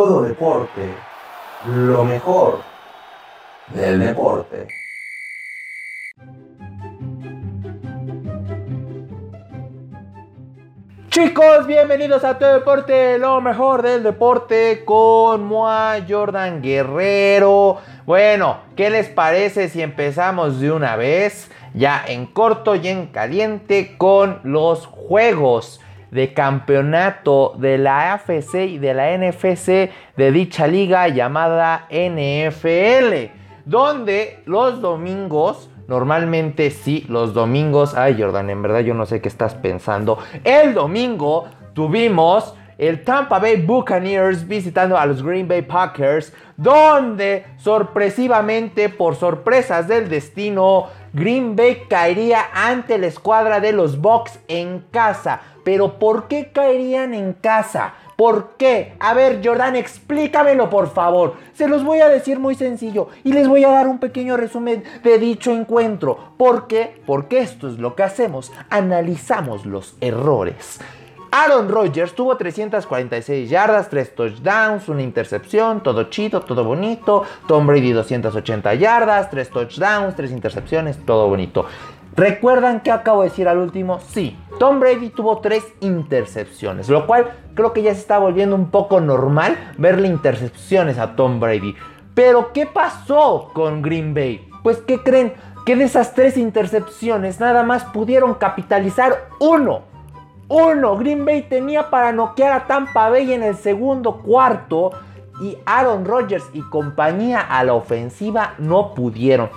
todo deporte, lo mejor del deporte. Chicos, bienvenidos a Todo Deporte, lo mejor del deporte con Moa Jordan Guerrero. Bueno, ¿qué les parece si empezamos de una vez, ya en corto y en caliente, con los juegos de campeonato de la AFC y de la NFC de dicha liga llamada NFL? Donde los domingos Normalmente sí, los domingos. Ay, Jordan, en verdad yo no sé qué estás pensando. El domingo tuvimos el Tampa Bay Buccaneers visitando a los Green Bay Packers, donde sorpresivamente, por sorpresas del destino, Green Bay caería ante la escuadra de los Bucks en casa. Pero ¿por qué caerían en casa? ¿Por qué? A ver, Jordan, explícamelo por favor. Se los voy a decir muy sencillo y les voy a dar un pequeño resumen de dicho encuentro. ¿Por qué? Porque esto es lo que hacemos. Analizamos los errores. Aaron Rodgers tuvo 346 yardas, 3 touchdowns, una intercepción, todo chido, todo bonito. Tom Brady 280 yardas, 3 touchdowns, 3 intercepciones, todo bonito. ¿Recuerdan que acabo de decir al último? Sí, Tom Brady tuvo tres intercepciones, lo cual creo que ya se está volviendo un poco normal verle intercepciones a Tom Brady. Pero ¿qué pasó con Green Bay? Pues ¿qué creen? Que de esas tres intercepciones nada más pudieron capitalizar uno. Uno. Green Bay tenía para noquear a Tampa Bay en el segundo cuarto y Aaron Rodgers y compañía a la ofensiva no pudieron.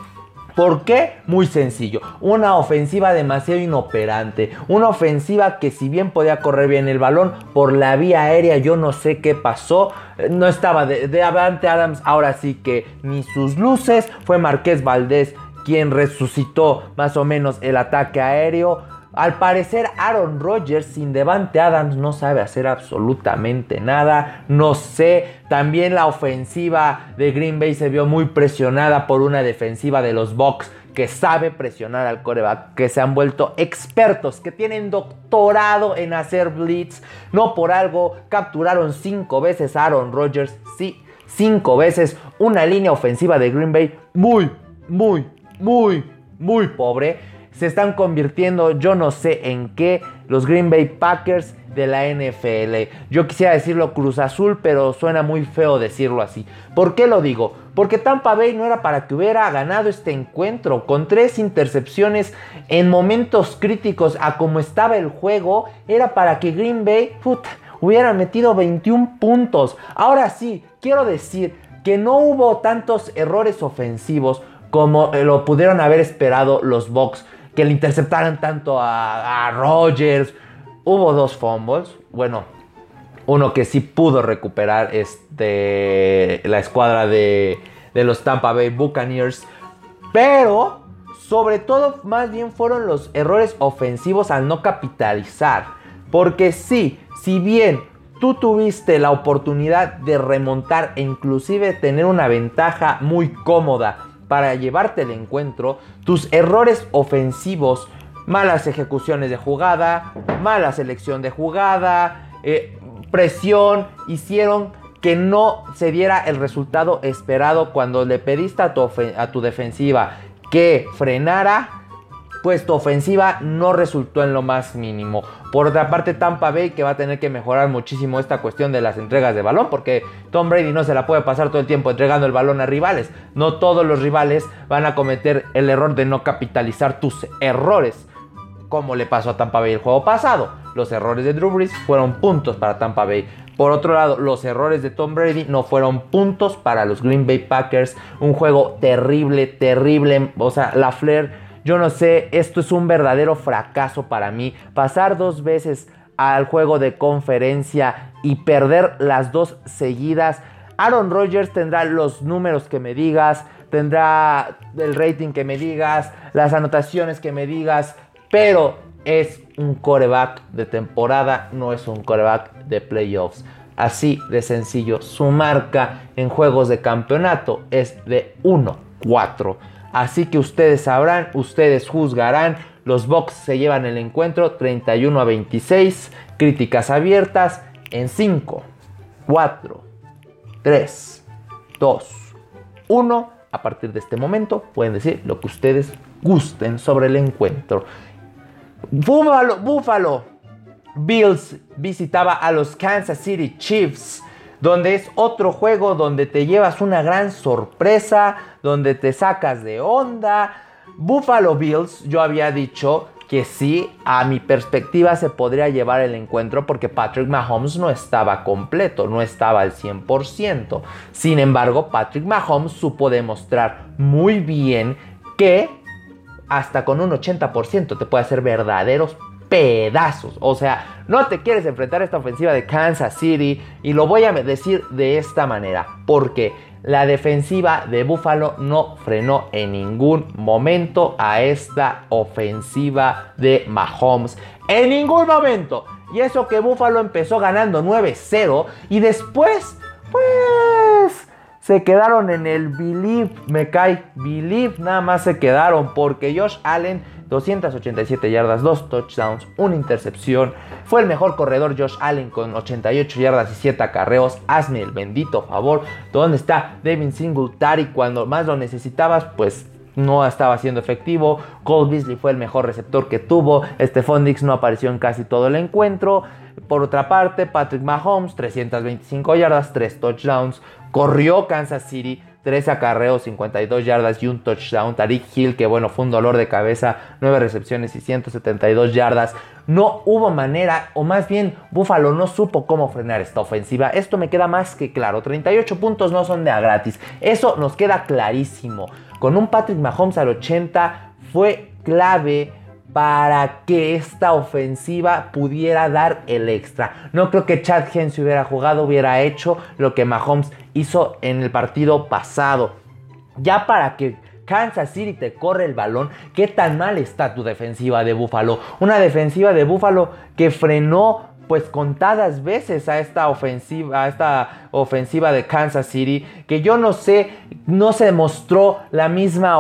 ¿Por qué? Muy sencillo. Una ofensiva demasiado inoperante. Una ofensiva que si bien podía correr bien el balón, por la vía aérea yo no sé qué pasó. Eh, no estaba de, de Avante Adams, ahora sí que ni sus luces. Fue Marqués Valdés quien resucitó más o menos el ataque aéreo. Al parecer Aaron Rodgers sin Devante Adams no sabe hacer absolutamente nada. No sé, también la ofensiva de Green Bay se vio muy presionada por una defensiva de los Bucks que sabe presionar al coreback, que se han vuelto expertos, que tienen doctorado en hacer blitz. No por algo capturaron cinco veces a Aaron Rodgers, sí, cinco veces. Una línea ofensiva de Green Bay muy, muy, muy, muy pobre se están convirtiendo, yo no sé en qué, los Green Bay Packers de la NFL. Yo quisiera decirlo Cruz Azul, pero suena muy feo decirlo así. ¿Por qué lo digo? Porque Tampa Bay no era para que hubiera ganado este encuentro. Con tres intercepciones en momentos críticos a como estaba el juego, era para que Green Bay hubiera metido 21 puntos. Ahora sí, quiero decir que no hubo tantos errores ofensivos como lo pudieron haber esperado los Bucks que le interceptaran tanto a, Rogers. Hubo dos fumbles. Bueno, uno que sí pudo recuperar este, la escuadra de, de los Tampa Bay Buccaneers. Pero, sobre todo, más bien fueron los errores ofensivos al no capitalizar. Porque sí, si bien tú tuviste la oportunidad de remontar e inclusive tener una ventaja muy cómoda para llevarte el encuentro, tus errores ofensivos, malas ejecuciones de jugada, mala selección de jugada, eh, presión, hicieron que no se diera el resultado esperado cuando le pediste a tu, a tu defensiva que frenara pues tu ofensiva no resultó en lo más mínimo. Por otra parte, Tampa Bay que va a tener que mejorar muchísimo esta cuestión de las entregas de balón, porque Tom Brady no se la puede pasar todo el tiempo entregando el balón a rivales. No todos los rivales van a cometer el error de no capitalizar tus errores, como le pasó a Tampa Bay el juego pasado. Los errores de Drew Brees fueron puntos para Tampa Bay. Por otro lado, los errores de Tom Brady no fueron puntos para los Green Bay Packers. Un juego terrible, terrible. O sea, la Flair yo no sé, esto es un verdadero fracaso para mí. Pasar dos veces al juego de conferencia y perder las dos seguidas. Aaron Rodgers tendrá los números que me digas, tendrá el rating que me digas, las anotaciones que me digas, pero es un coreback de temporada, no es un coreback de playoffs. Así de sencillo, su marca en juegos de campeonato es de 1-4. Así que ustedes sabrán, ustedes juzgarán. Los Bucks se llevan el encuentro 31 a 26. Críticas abiertas en 5, 4, 3, 2, 1. A partir de este momento pueden decir lo que ustedes gusten sobre el encuentro. Búfalo, Búfalo Bills visitaba a los Kansas City Chiefs, donde es otro juego donde te llevas una gran sorpresa, donde te sacas de onda. Buffalo Bills, yo había dicho que sí, a mi perspectiva se podría llevar el encuentro porque Patrick Mahomes no estaba completo, no estaba al 100%. Sin embargo, Patrick Mahomes supo demostrar muy bien que hasta con un 80% te puede hacer verdaderos pedazos. O sea, no te quieres enfrentar a esta ofensiva de Kansas City y lo voy a decir de esta manera, porque la defensiva de Buffalo no frenó en ningún momento a esta ofensiva de Mahomes. En ningún momento. Y eso que Buffalo empezó ganando 9-0 y después, pues se quedaron en el believe, me cae, believe, nada más se quedaron porque Josh Allen 287 yardas, 2 touchdowns, una intercepción. Fue el mejor corredor Josh Allen con 88 yardas y 7 acarreos. Hazme el bendito favor. ¿Dónde está Devin Singletary cuando más lo necesitabas? Pues no estaba siendo efectivo. Cole Beasley fue el mejor receptor que tuvo. Stephon Dix no apareció en casi todo el encuentro. Por otra parte, Patrick Mahomes, 325 yardas, 3 touchdowns. Corrió Kansas City, 3 acarreos, 52 yardas y un touchdown. Tariq Hill, que bueno, fue un dolor de cabeza, 9 recepciones y 172 yardas. No hubo manera, o más bien, Buffalo no supo cómo frenar esta ofensiva. Esto me queda más que claro. 38 puntos no son de a gratis. Eso nos queda clarísimo. Con un Patrick Mahomes al 80 fue clave para que esta ofensiva pudiera dar el extra. No creo que Chad Hens hubiera jugado, hubiera hecho lo que Mahomes hizo en el partido pasado. Ya para que Kansas City te corre el balón, ¿qué tan mal está tu defensiva de Buffalo? Una defensiva de Buffalo que frenó pues contadas veces a esta ofensiva, a esta ofensiva de Kansas City, que yo no sé, no se mostró la misma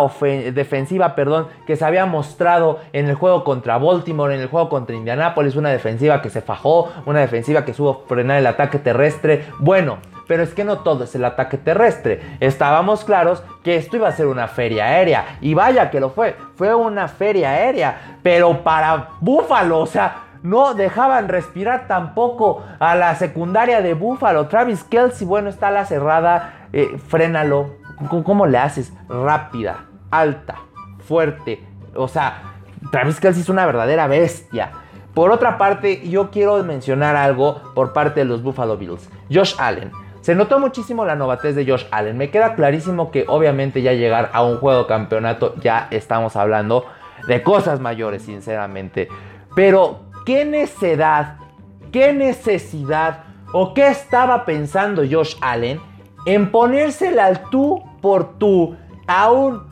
defensiva, perdón, que se había mostrado en el juego contra Baltimore, en el juego contra Indianapolis, una defensiva que se fajó, una defensiva que supo frenar el ataque terrestre. Bueno, pero es que no todo es el ataque terrestre. Estábamos claros que esto iba a ser una feria aérea. Y vaya que lo fue. Fue una feria aérea. Pero para Búfalo, o sea, no dejaban respirar tampoco a la secundaria de Búfalo. Travis Kelsey, bueno, está a la cerrada, eh, frénalo. ¿Cómo, le haces? Rápida, alta, fuerte. O sea, Travis Kelsey es una verdadera bestia. Por otra parte, yo quiero mencionar algo por parte de los Buffalo Bills. Josh Allen. Se notó muchísimo la novatez de Josh Allen. Me queda clarísimo que obviamente ya llegar a un juego campeonato ya estamos hablando de cosas mayores, sinceramente. Pero ¿Qué necedad, qué necesidad o qué estaba pensando Josh Allen en ponérsela al tú por tú a un,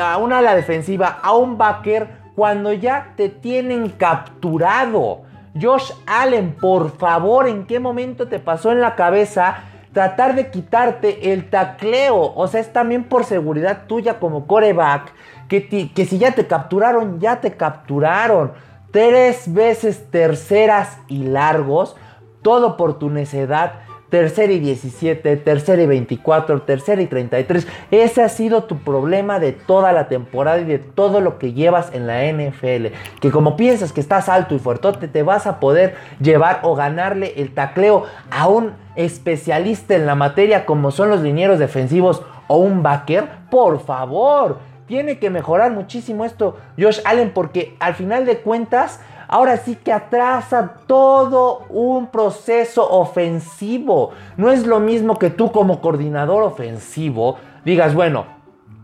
a una a la defensiva, a un backer cuando ya te tienen capturado? Josh Allen, por favor, ¿en qué momento te pasó en la cabeza tratar de quitarte el tacleo? O sea, es también por seguridad tuya como coreback, que si ya te capturaron, ya te capturaron tres veces terceras y largos, todo por tu necedad. Tercera y 17, tercera y 24, tercera y 33. Ese ha sido tu problema de toda la temporada y de todo lo que llevas en la NFL. Que como piensas que estás alto y fuertote, te vas a poder llevar o ganarle el tacleo a un especialista en la materia como son los linieros defensivos o un backer. Por favor, tiene que mejorar muchísimo esto Josh Allen porque al final de cuentas ahora sí que atrasa todo un proceso ofensivo. No es lo mismo que tú como coordinador ofensivo digas, bueno,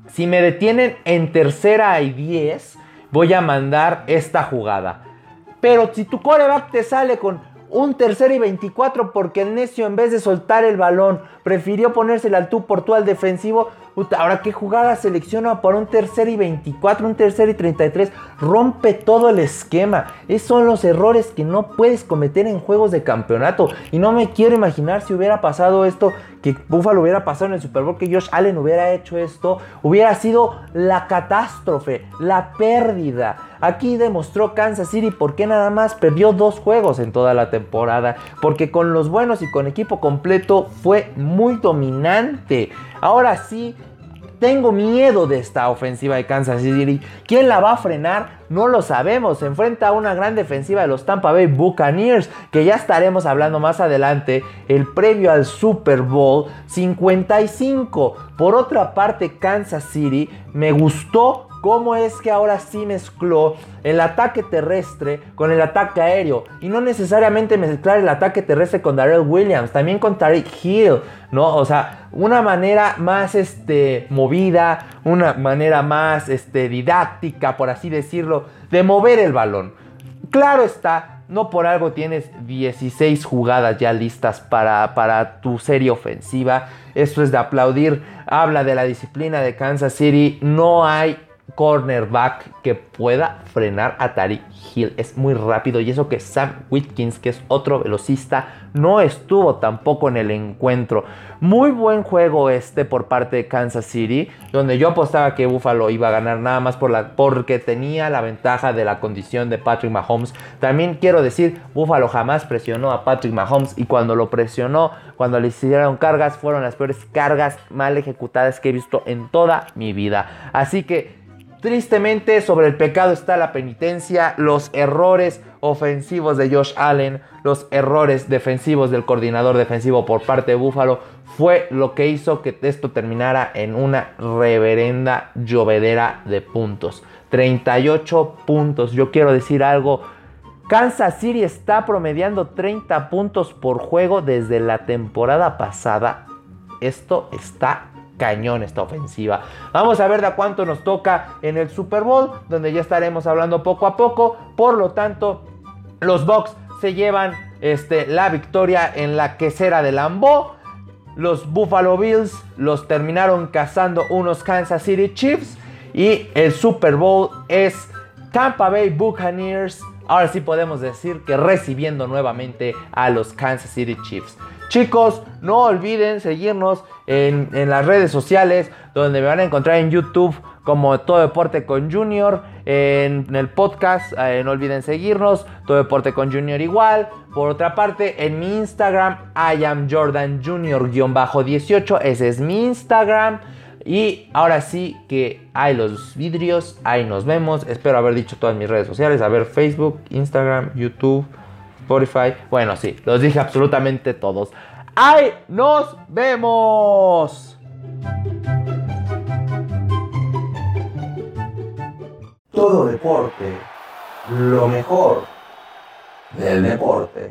si me detienen en tercera y 10, voy a mandar esta jugada. Pero si tu coreback te sale con un tercero y 24 porque el necio en vez de soltar el balón prefirió ponérsela al tú por tú al defensivo, ahora que jugada selecciona por un tercer y 24, un tercer y 33, rompe todo el esquema. Esos son los errores que no puedes cometer en juegos de campeonato. Y no me quiero imaginar si hubiera pasado esto, que Buffalo hubiera pasado en el Super Bowl, que Josh Allen hubiera hecho esto, hubiera sido la catástrofe, la pérdida. Aquí demostró Kansas City por qué nada más perdió dos juegos en toda la temporada. Porque con los buenos y con equipo completo fue muy dominante. Ahora sí, tengo miedo de esta ofensiva de Kansas City. ¿Quién la va a frenar? No lo sabemos. Se enfrenta a una gran defensiva de los Tampa Bay Buccaneers, que ya estaremos hablando más adelante, el previo al Super Bowl 55. Por otra parte, Kansas City me gustó cómo es que ahora sí mezcló el ataque terrestre con el ataque aéreo. Y no necesariamente mezclar el ataque terrestre con Darrell Williams, también con Tariq Hill, ¿no? O sea, una manera más este, movida, una manera más este, didáctica, por así decirlo, de mover el balón. Claro está, no por algo tienes 16 jugadas ya listas para, para tu serie ofensiva. Esto es de aplaudir. Habla de la disciplina de Kansas City. No hay cornerback que pueda frenar a Tariq Hill. Es muy rápido y eso que Sam Whitkins, que es otro velocista, no estuvo tampoco en el encuentro. Muy buen juego este por parte de Kansas City, donde yo apostaba que Buffalo iba a ganar nada más por la, porque tenía la ventaja de la condición de Patrick Mahomes. También quiero decir, Buffalo jamás presionó a Patrick Mahomes y cuando lo presionó, cuando le hicieron cargas, fueron las peores cargas mal ejecutadas que he visto en toda mi vida. Así que Tristemente, sobre el pecado está la penitencia, los errores ofensivos de Josh Allen, los errores defensivos del coordinador defensivo por parte de Buffalo, fue lo que hizo que esto terminara en una reverenda llovedera de puntos. 38 puntos. Yo quiero decir algo. Kansas City está promediando 30 puntos por juego desde la temporada pasada. Esto está cañón esta ofensiva. Vamos a ver de a cuánto nos toca en el Super Bowl, donde ya estaremos hablando poco a poco. Por lo tanto, los Bucks se llevan este, la victoria en la quesera de Lambeau. Los Buffalo Bills los terminaron cazando unos Kansas City Chiefs. Y el Super Bowl es Tampa Bay Buccaneers. Ahora sí podemos decir que recibiendo nuevamente a los Kansas City Chiefs. Chicos, no olviden seguirnos en, las redes sociales, donde me van a encontrar en YouTube como Todo Deporte con Junior, en, el podcast, eh, no olviden seguirnos, Todo Deporte con Junior igual. Por otra parte, en mi Instagram, I am Jordan Junior-18, ese es mi Instagram. Y ahora sí que hay los vidrios, ahí nos vemos. Espero haber dicho todas mis redes sociales, a ver Facebook, Instagram, YouTube. Spotify. Bueno, sí, los dije absolutamente todos. ¡Ahí nos vemos! Todo deporte, lo mejor del deporte.